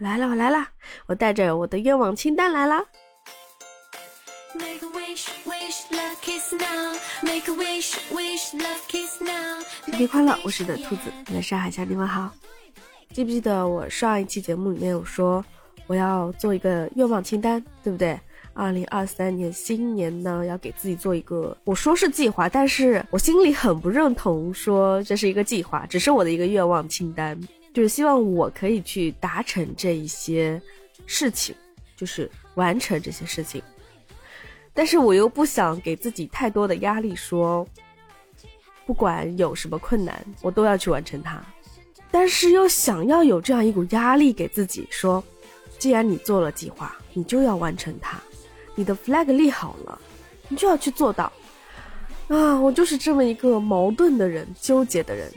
来了，我来了，我带着我的愿望清单来了。新年快乐！我是你的兔子，你的上海小你们好。记不记得我上一期节目里面有说我要做一个愿望清单，对不对？二零二三年新年呢，要给自己做一个，我说是计划，但是我心里很不认同，说这是一个计划，只是我的一个愿望清单，就是希望我可以去达成这一些事情，就是完成这些事情。但是我又不想给自己太多的压力，说不管有什么困难，我都要去完成它。但是又想要有这样一股压力给自己，说既然你做了计划，你就要完成它。你的 flag 立好了，你就要去做到。啊，我就是这么一个矛盾的人，纠结的人。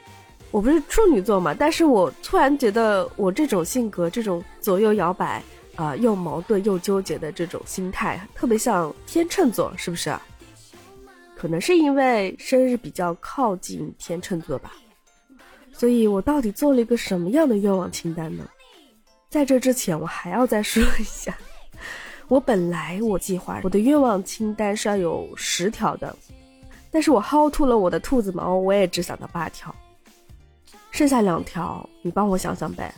我不是处女座嘛，但是我突然觉得我这种性格，这种左右摇摆。啊，又矛盾又纠结的这种心态，特别像天秤座，是不是？可能是因为生日比较靠近天秤座吧。所以我到底做了一个什么样的愿望清单呢？在这之前，我还要再说一下，我本来我计划我的愿望清单是要有十条的，但是我薅秃了我的兔子毛，我也只想到八条，剩下两条你帮我想想呗，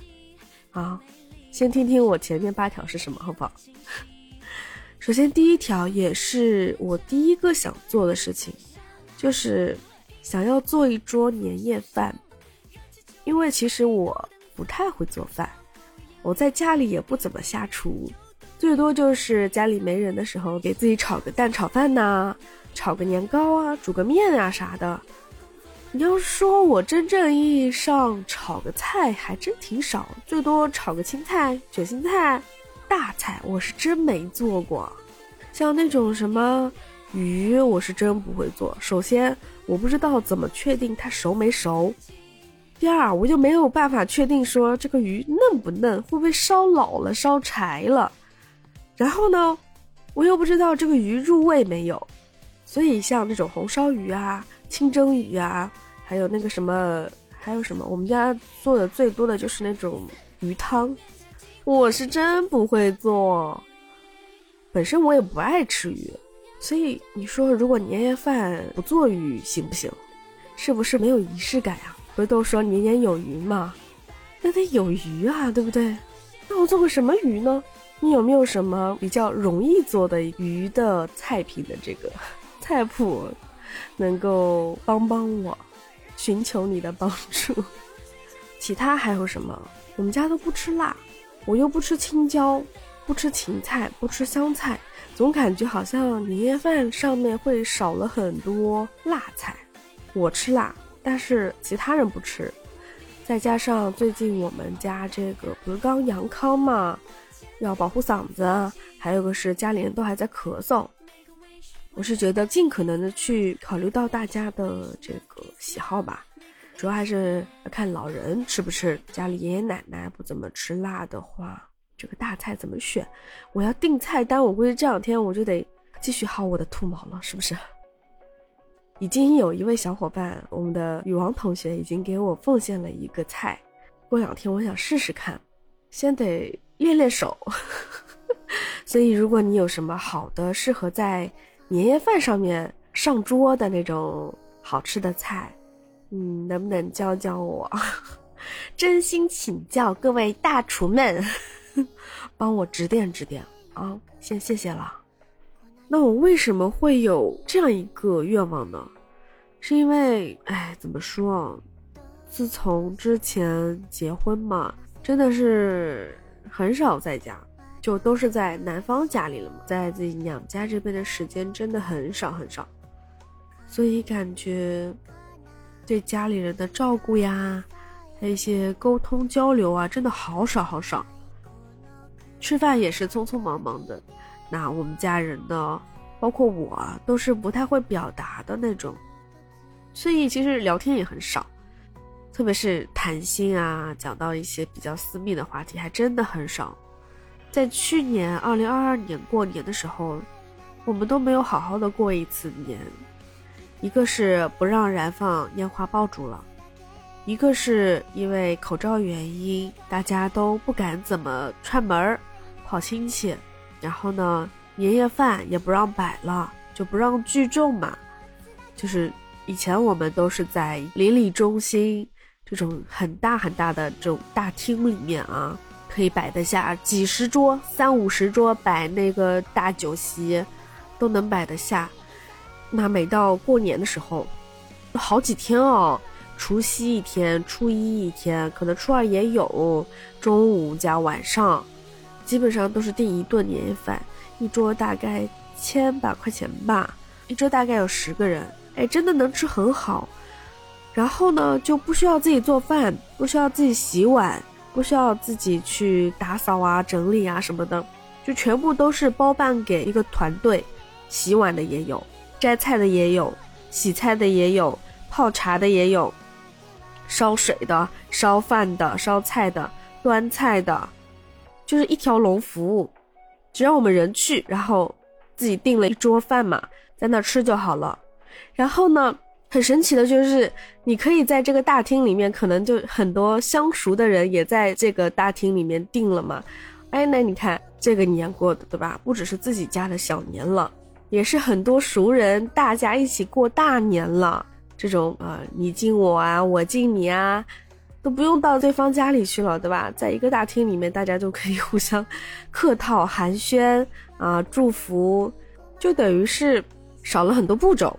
啊。先听听我前面八条是什么，好不好？首先，第一条也是我第一个想做的事情，就是想要做一桌年夜饭。因为其实我不太会做饭，我在家里也不怎么下厨，最多就是家里没人的时候，给自己炒个蛋炒饭呐，炒个年糕啊，煮个面啊啥的。你要说我真正意义上炒个菜还真挺少，最多炒个青菜、卷心菜，大菜我是真没做过。像那种什么鱼，我是真不会做。首先，我不知道怎么确定它熟没熟；第二，我就没有办法确定说这个鱼嫩不嫩，会不会烧老了、烧柴了。然后呢，我又不知道这个鱼入味没有。所以像那种红烧鱼啊、清蒸鱼啊。还有那个什么，还有什么？我们家做的最多的就是那种鱼汤，我是真不会做。本身我也不爱吃鱼，所以你说如果年夜饭不做鱼行不行？是不是没有仪式感呀？不是都说年年有余吗？那得有鱼啊，对不对？那我做个什么鱼呢？你有没有什么比较容易做的鱼的菜品的这个菜谱，能够帮帮我？寻求你的帮助，其他还有什么？我们家都不吃辣，我又不吃青椒，不吃芹菜，不吃香菜，总感觉好像年夜饭上面会少了很多辣菜。我吃辣，但是其他人不吃。再加上最近我们家这个不是刚阳康嘛，要保护嗓子，还有个是家里人都还在咳嗽。我是觉得尽可能的去考虑到大家的这个喜好吧，主要还是看老人吃不吃。家里爷爷奶奶不怎么吃辣的话，这个大菜怎么选？我要定菜单，我估计这两天我就得继续薅我的兔毛了，是不是？已经有一位小伙伴，我们的女王同学已经给我奉献了一个菜，过两天我想试试看，先得练练手。所以如果你有什么好的适合在年夜饭上面上桌的那种好吃的菜，嗯，能不能教教我？真心请教各位大厨们，帮我指点指点啊！先谢谢了。那我为什么会有这样一个愿望呢？是因为，哎，怎么说？自从之前结婚嘛，真的是很少在家。就都是在男方家里了嘛，在自己娘家这边的时间真的很少很少，所以感觉对家里人的照顾呀，还有一些沟通交流啊，真的好少好少。吃饭也是匆匆忙忙的，那我们家人呢，包括我都是不太会表达的那种，所以其实聊天也很少，特别是谈心啊，讲到一些比较私密的话题，还真的很少。在去年二零二二年过年的时候，我们都没有好好的过一次年。一个是不让燃放烟花爆竹了，一个是因为口罩原因，大家都不敢怎么串门儿、跑亲戚，然后呢，年夜饭也不让摆了，就不让聚众嘛。就是以前我们都是在邻里中心这种很大很大的这种大厅里面啊，可以摆得下几十桌、三五十桌摆那个大酒席，都能摆得下。那每到过年的时候，好几天哦。除夕一天，初一一天，可能初二也有，中午加晚上，基本上都是订一顿年夜饭，一桌大概千把块钱吧，一桌大概有十个人，哎，真的能吃很好。然后呢，就不需要自己做饭，不需要自己洗碗，不需要自己去打扫啊、整理啊什么的，就全部都是包办给一个团队，洗碗的也有，摘菜的也有，洗菜的也有，泡茶的也有。烧水的、烧饭的、烧菜的、端菜的，就是一条龙服务。只要我们人去，然后自己订了一桌饭嘛，在那吃就好了。然后呢，很神奇的就是，你可以在这个大厅里面，可能就很多相熟的人也在这个大厅里面订了嘛。哎，那你看这个年过的，对吧？不只是自己家的小年了，也是很多熟人大家一起过大年了。这种啊，你敬我啊，我敬你啊，都不用到对方家里去了，对吧？在一个大厅里面，大家就可以 互相客套寒暄啊，祝福，就等于是少了很多步骤。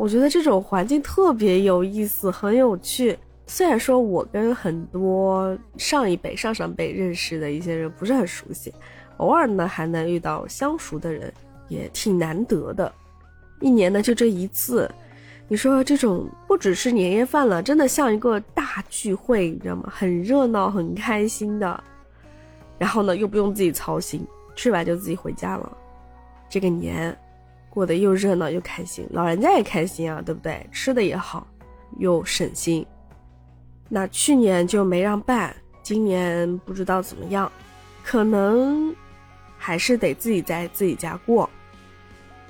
我觉得这种环境特别有意思，很有趣。虽然说我跟很多上一辈、上上辈认识的一些人不是很熟悉，偶尔呢还能遇到相熟的人，也挺难得的。一年呢就这一次。你说这种不只是年夜饭了，真的像一个大聚会，你知道吗？很热闹，很开心的。然后呢，又不用自己操心，吃完就自己回家了。这个年过得又热闹又开心，老人家也开心啊，对不对？吃的也好，又省心。那去年就没让办，今年不知道怎么样，可能还是得自己在自己家过。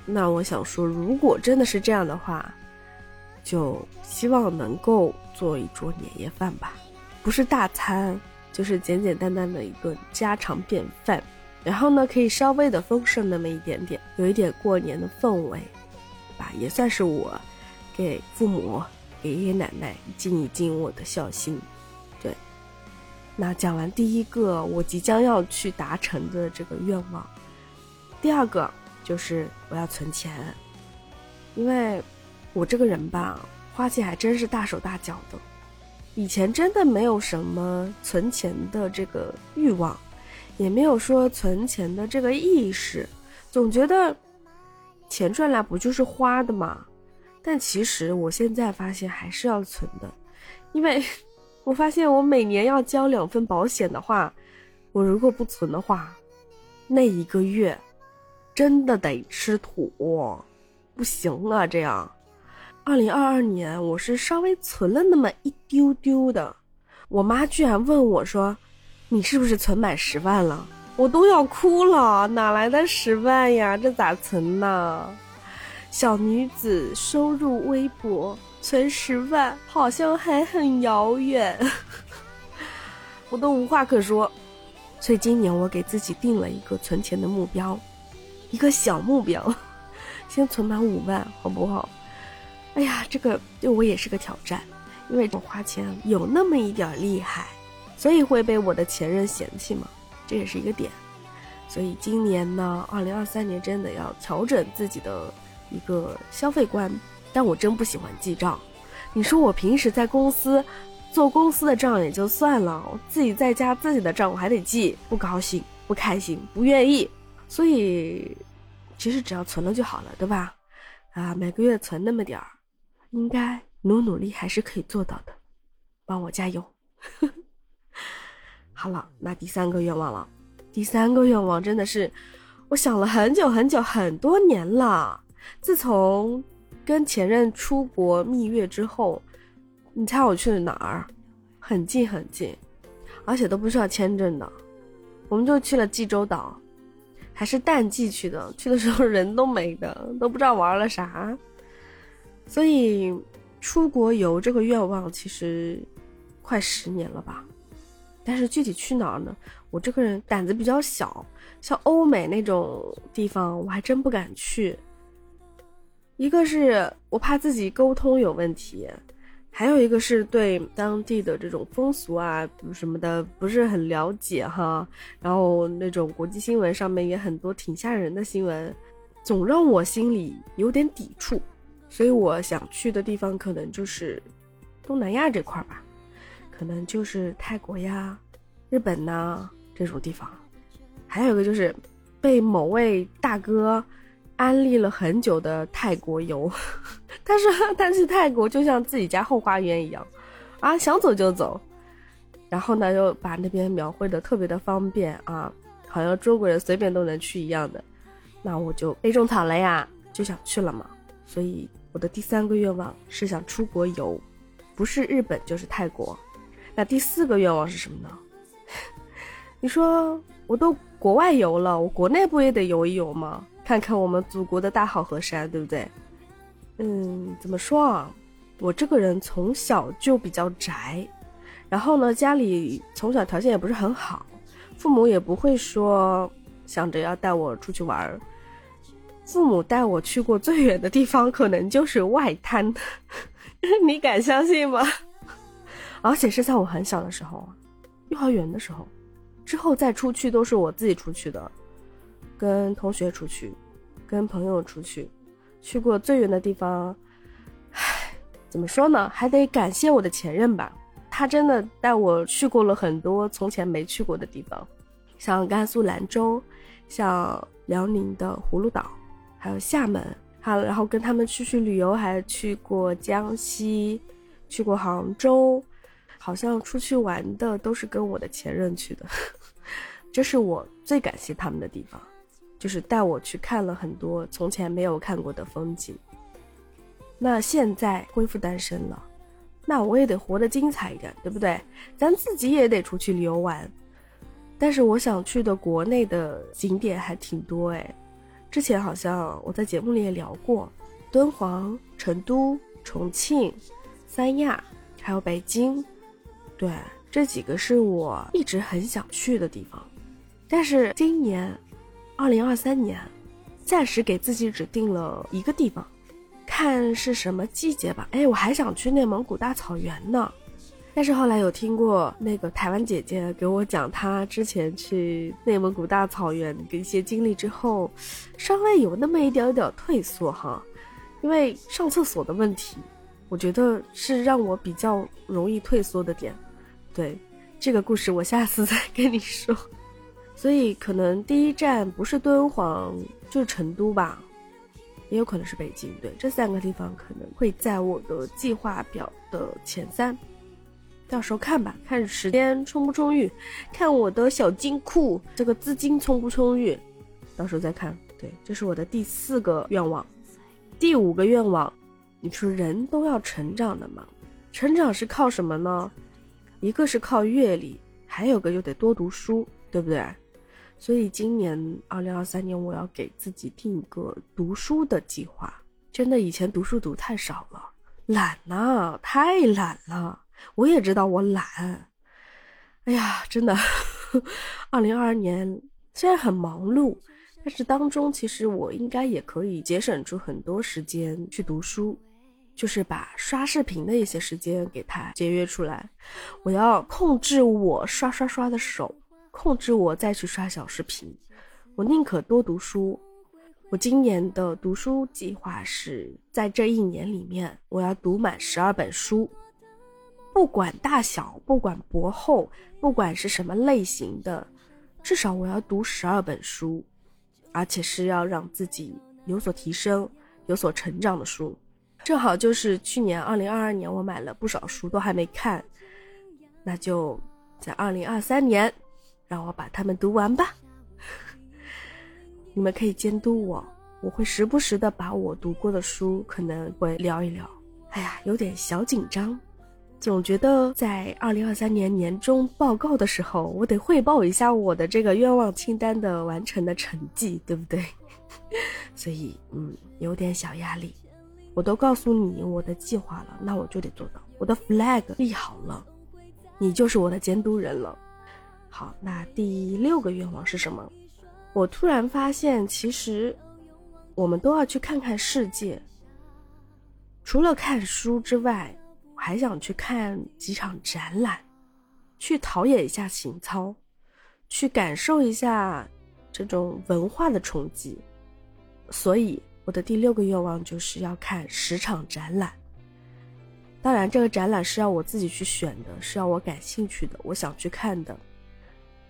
那我想说，如果真的是这样的话，就希望能够做一桌年夜饭吧，不是大餐，就是简简单单的一顿家常便饭。然后呢，可以稍微的丰盛那么一点点，有一点过年的氛围，吧？也算是我给父母、给爷爷奶奶尽一尽我的孝心。对，那讲完第一个我即将要去达成的这个愿望，第二个就是我要存钱，因为。我这个人吧，花钱还真是大手大脚的。以前真的没有什么存钱的这个欲望，也没有说存钱的这个意识，总觉得钱赚来不就是花的嘛。但其实我现在发现还是要存的，因为 我发现我每年要交两份保险的话，我如果不存的话，那一个月真的得吃土，不行啊，这样。二零二二年，我是稍微存了那么一丢丢的，我妈居然问我说：“你是不是存满十万了？”我都要哭了，哪来的十万呀？这咋存呢？小女子收入微薄，存十万好像还很遥远，我都无话可说。所以今年我给自己定了一个存钱的目标，一个小目标，先存满五万，好不好？哎呀，这个对我也是个挑战，因为我花钱有那么一点厉害，所以会被我的前任嫌弃嘛，这也是一个点。所以今年呢，二零二三年真的要调整自己的一个消费观。但我真不喜欢记账，你说我平时在公司做公司的账也就算了，我自己在家自己的账我还得记，不高兴、不开心、不愿意。所以其实只要存了就好了，对吧？啊，每个月存那么点儿。应该努努力还是可以做到的，帮我加油。好了，那第三个愿望了。第三个愿望真的是我想了很久很久很多年了。自从跟前任出国蜜月之后，你猜我去了哪儿？很近很近，而且都不需要签证的。我们就去了济州岛，还是淡季去的，去的时候人都没的，都不知道玩了啥。所以，出国游这个愿望其实快十年了吧。但是具体去哪儿呢？我这个人胆子比较小，像欧美那种地方，我还真不敢去。一个是我怕自己沟通有问题，还有一个是对当地的这种风俗啊什么的不是很了解哈。然后那种国际新闻上面也很多挺吓人的新闻，总让我心里有点抵触。所以我想去的地方可能就是东南亚这块吧。可能就是泰国呀、日本呐这种地方，还有一个就是被某位大哥安利了很久的泰国游。他说他去泰国就像自己家后花园一样，啊，想走就走。然后呢，又把那边描绘的特别的方便啊，好像中国人随便都能去一样的。那我就被种草了呀，就想去了嘛。所以我的第三个愿望是想出国游，不是日本就是泰国。那第四个愿望是什么呢？你说我都国外游了，我国内不也得游一游吗？看看我们祖国的大好河山，对不对？嗯，怎么说啊？我这个人从小就比较宅，然后呢，家里从小条件也不是很好，父母也不会说想着要带我出去玩儿。父母带我去过最远的地方，可能就是外滩，你敢相信吗？而且是在我很小的时候，幼儿园的时候，之后再出去都是我自己出去的，跟同学出去，跟朋友出去，去过最远的地方，唉，怎么说呢？还得感谢我的前任吧，他真的带我去过了很多从前没去过的地方，像甘肃兰州，像辽宁的葫芦岛，还有厦门，还然后跟他们出去旅游，还去过江西，去过杭州。好像出去玩的都是跟我的前任去的，这是我最感谢他们的地方，就是带我去看了很多从前没有看过的风景。那现在恢复单身了，那我也得活得精彩一点，对不对？咱自己也得出去旅游玩。但是我想去的国内的景点还挺多哎，之前好像我在节目里也聊过，敦煌、成都、重庆、三亚，还有北京。对，这几个是我一直很想去的地方，但是今年，二零二三年，暂时给自己只定了一个地方，看是什么季节吧。哎，我还想去内蒙古大草原呢，但是后来有听过那个台湾姐姐给我讲她之前去内蒙古大草原的一些经历之后，稍微有那么一点点退缩哈，因为上厕所的问题，我觉得是让我比较容易退缩的点。对，这个故事我下次 再跟你说。所以可能第一站不是敦煌就是成都吧，也有可能是北京。对，这三个地方可能会在我的计划表的前三，到时候看吧，看时间充不充裕，看我的小金库这个资金充不充裕，到时候再看。对，这是我的第四个愿望，第五个愿望，你说人都要成长的嘛？成长是靠什么呢？一个是靠阅历，还有个就得多读书，对不对？所以今年二零二三年，我要给自己定一个读书的计划。真的，以前读书读太少了，懒呐，太懒了。我也知道我懒。哎呀，真的，二零二二年虽然很忙碌，但是当中其实我应该也可以节省出很多时间去读书。就是把刷视频的一些时间给他节约出来，我要控制我刷刷刷的手，控制我再去刷小视频，我宁可多读书。我今年的读书计划是在这一年里面，我要读满十二本书，不管大小，不管薄厚，不管是什么类型的，至少我要读十二本书，而且是要让自己有所提升、有所成长的书。正好就是去年二零二二年，我买了不少书，都还没看，那就在二零二三年，让我把它们读完吧。你们可以监督我，我会时不时的把我读过的书可能会聊一聊。哎呀，有点小紧张，总觉得在二零二三年年终报告的时候，我得汇报一下我的这个愿望清单的完成的成绩，对不对？所以，嗯，有点小压力。我都告诉你我的计划了，那我就得做到。我的 flag 立好了，你就是我的监督人了。好，那第六个愿望是什么？我突然发现，其实我们都要去看看世界。除了看书之外，我还想去看几场展览，去陶冶一下情操，去感受一下这种文化的冲击。所以，我的第六个愿望就是要看十场展览。当然，这个展览是要我自己去选的，是要我感兴趣的，我想去看的。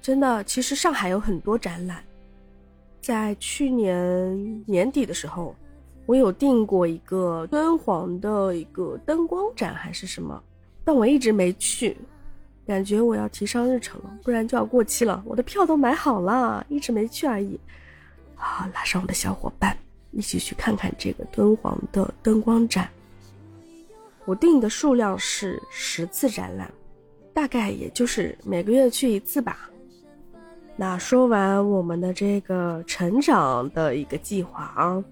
真的，其实上海有很多展览。在去年年底的时候，我有订过一个敦煌的一个灯光展还是什么，但我一直没去，感觉我要提上日程了，不然就要过期了。我的票都买好了，一直没去而已。好，拉上我的小伙伴一起去看看这个敦煌的灯光展。我定的数量是十次展览，大概也就是每个月去一次吧。那说完我们的这个成长的一个计划啊，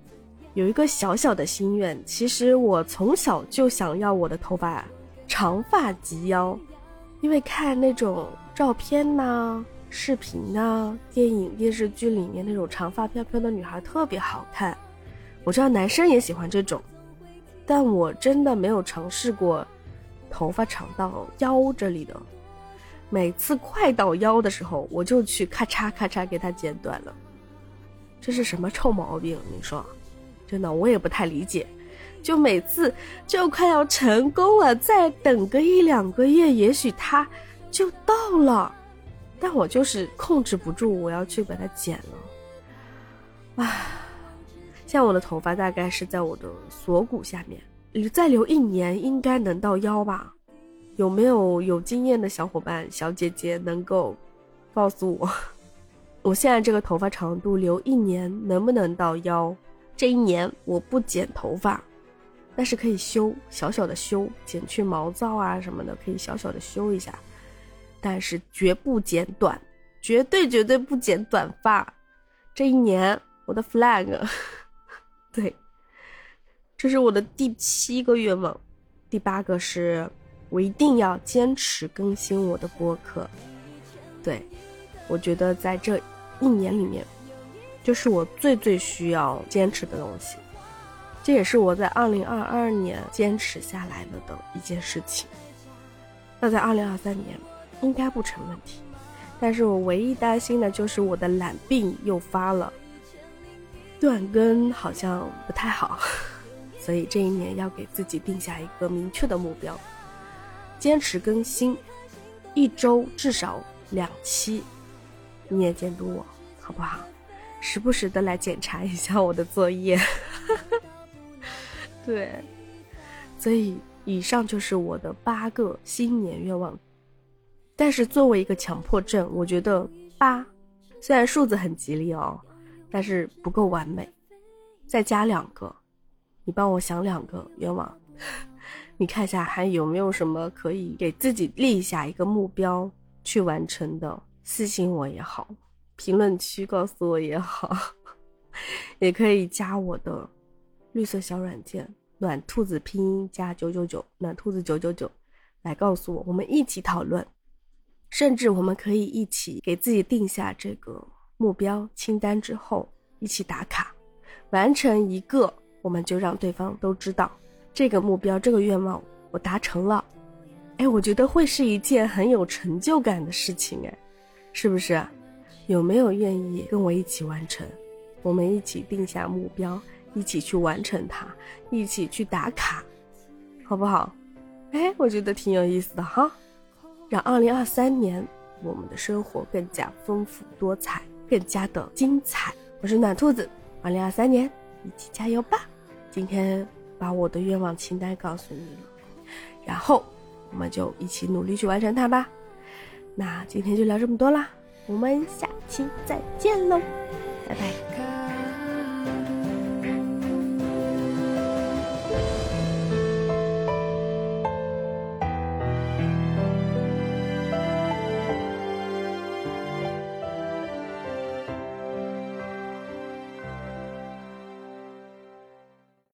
有一个小小的心愿。其实我从小就想要我的头发长发及腰，因为看那种照片呐、视频呐、电影电视剧里面那种长发飘飘的女孩特别好看。我知道男生也喜欢这种。但我真的没有尝试过，头发长到腰这里的，每次快到腰的时候，我就去咔嚓咔嚓给它剪短了，这是什么臭毛病？你说，真的我也不太理解。就每次就快要成功了，再等个一两个月，也许它就到了，但我就是控制不住，我要去把它剪了，唉。像我的头发大概是在我的锁骨下面，再留一年应该能到腰吧？有没有有经验的小伙伴、小姐姐能够告诉我，我现在这个头发长度留一年能不能到腰？这一年我不剪头发，但是可以修，小小的修，剪去毛躁啊什么的，可以小小的修一下，但是绝不剪短，绝对绝对不剪短发。这一年我的 flag。对，这是我的第七个愿望，第八个是，我一定要坚持更新我的播客。对，我觉得在这一年里面，就是我最最需要坚持的东西，这也是我在二零二二年坚持下来了的一件事情。那在二零二三年应该不成问题，但是我唯一担心的就是我的懒病又发了。断更好像不太好，所以这一年要给自己定下一个明确的目标，坚持更新，一周至少两期。你也监督我，好不好？时不时的来检查一下我的作业。对，所以以上就是我的八个新年愿望。但是作为一个强迫症，我觉得八虽然数字很吉利哦。但是不够完美，再加两个，你帮我想两个愿望，你看一下还有没有什么可以给自己立下一个目标去完成的，私信我也好，评论区告诉我也好，也可以加我的绿色小软件暖兔子拼音加九九九暖兔子九九九来告诉我，我们一起讨论，甚至我们可以一起给自己定下这个。目标清单之后，一起打卡，完成一个，我们就让对方都知道这个目标、这个愿望我达成了。哎，我觉得会是一件很有成就感的事情，哎，是不是？有没有愿意跟我一起完成？我们一起定下目标，一起去完成它，一起去打卡，好不好？哎，我觉得挺有意思的哈，让二零二三年我们的生活更加丰富多彩。更加的精彩，我是暖兔子，二零二三年一起加油吧！今天把我的愿望清单告诉你，然后我们就一起努力去完成它吧。那今天就聊这么多啦，我们下期再见喽，拜拜。